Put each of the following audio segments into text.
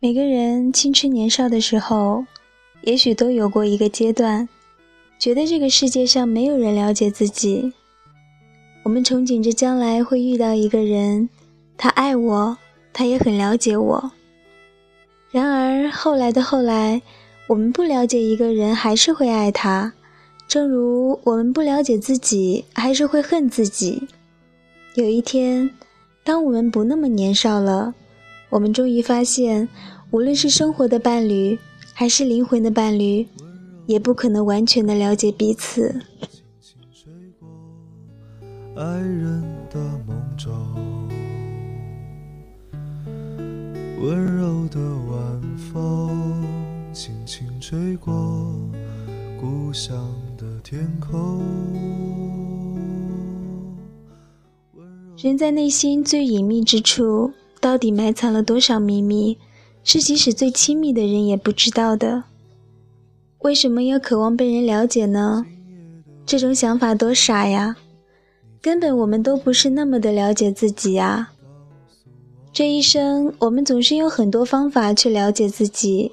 每个人青春年少的时候，也许都有过一个阶段，觉得这个世界上没有人了解自己。我们憧憬着将来会遇到一个人，他爱我，他也很了解我。然而后来的后来，我们不了解一个人，还是会爱他，正如我们不了解自己，还是会恨自己。有一天，当我们不那么年少了。我们终于发现，无论是生活的伴侣，还是灵魂的伴侣，也不可能完全的了解彼此。爱人的梦中，温柔的晚风轻轻吹过故乡的天空。人在内心最隐秘之处。到底埋藏了多少秘密，是即使最亲密的人也不知道的。为什么要渴望被人了解呢？这种想法多傻呀！根本我们都不是那么的了解自己呀。这一生，我们总是用很多方法去了解自己：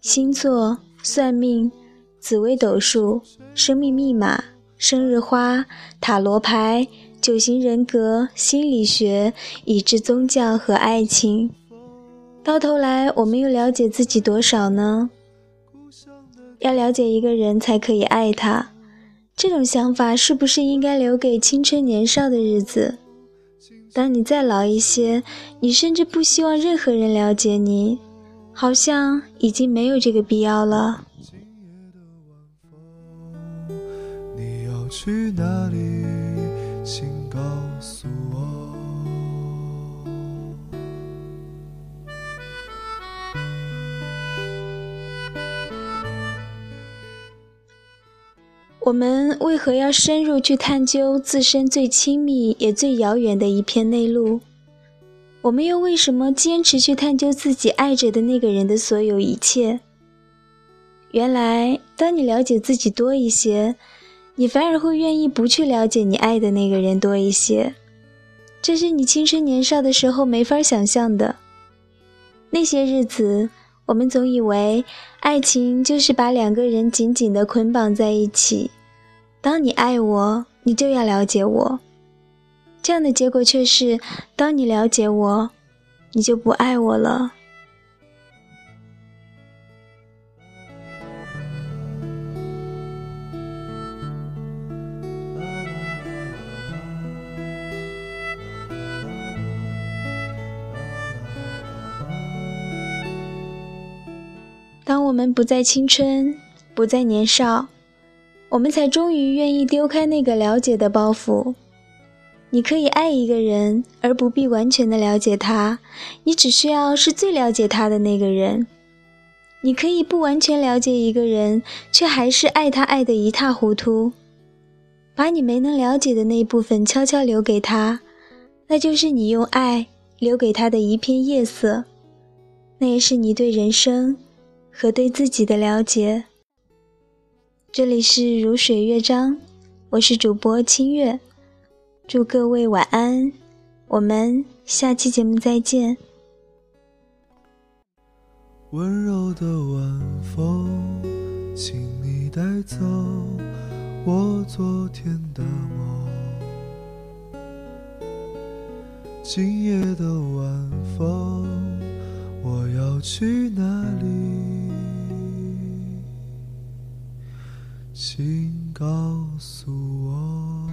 星座、算命、紫微斗数、生命密码、生日花、塔罗牌。九型人格、心理学，以至宗教和爱情，到头来，我们又了解自己多少呢？要了解一个人才可以爱他，这种想法是不是应该留给青春年少的日子？当你再老一些，你甚至不希望任何人了解你，好像已经没有这个必要了。你要去哪里？请告诉我。我们为何要深入去探究自身最亲密也最遥远的一片内陆？我们又为什么坚持去探究自己爱着的那个人的所有一切？原来，当你了解自己多一些。你反而会愿意不去了解你爱的那个人多一些，这是你青春年少的时候没法想象的。那些日子，我们总以为爱情就是把两个人紧紧地捆绑在一起。当你爱我，你就要了解我。这样的结果却是，当你了解我，你就不爱我了。当我们不再青春，不再年少，我们才终于愿意丢开那个了解的包袱。你可以爱一个人，而不必完全的了解他，你只需要是最了解他的那个人。你可以不完全了解一个人，却还是爱他爱得一塌糊涂，把你没能了解的那部分悄悄留给他，那就是你用爱留给他的一片夜色，那也是你对人生。和对自己的了解。这里是如水乐章，我是主播清月，祝各位晚安，我们下期节目再见。温柔的晚风，请你带走我昨天的梦。今夜的晚风，我要去哪里？请告诉我。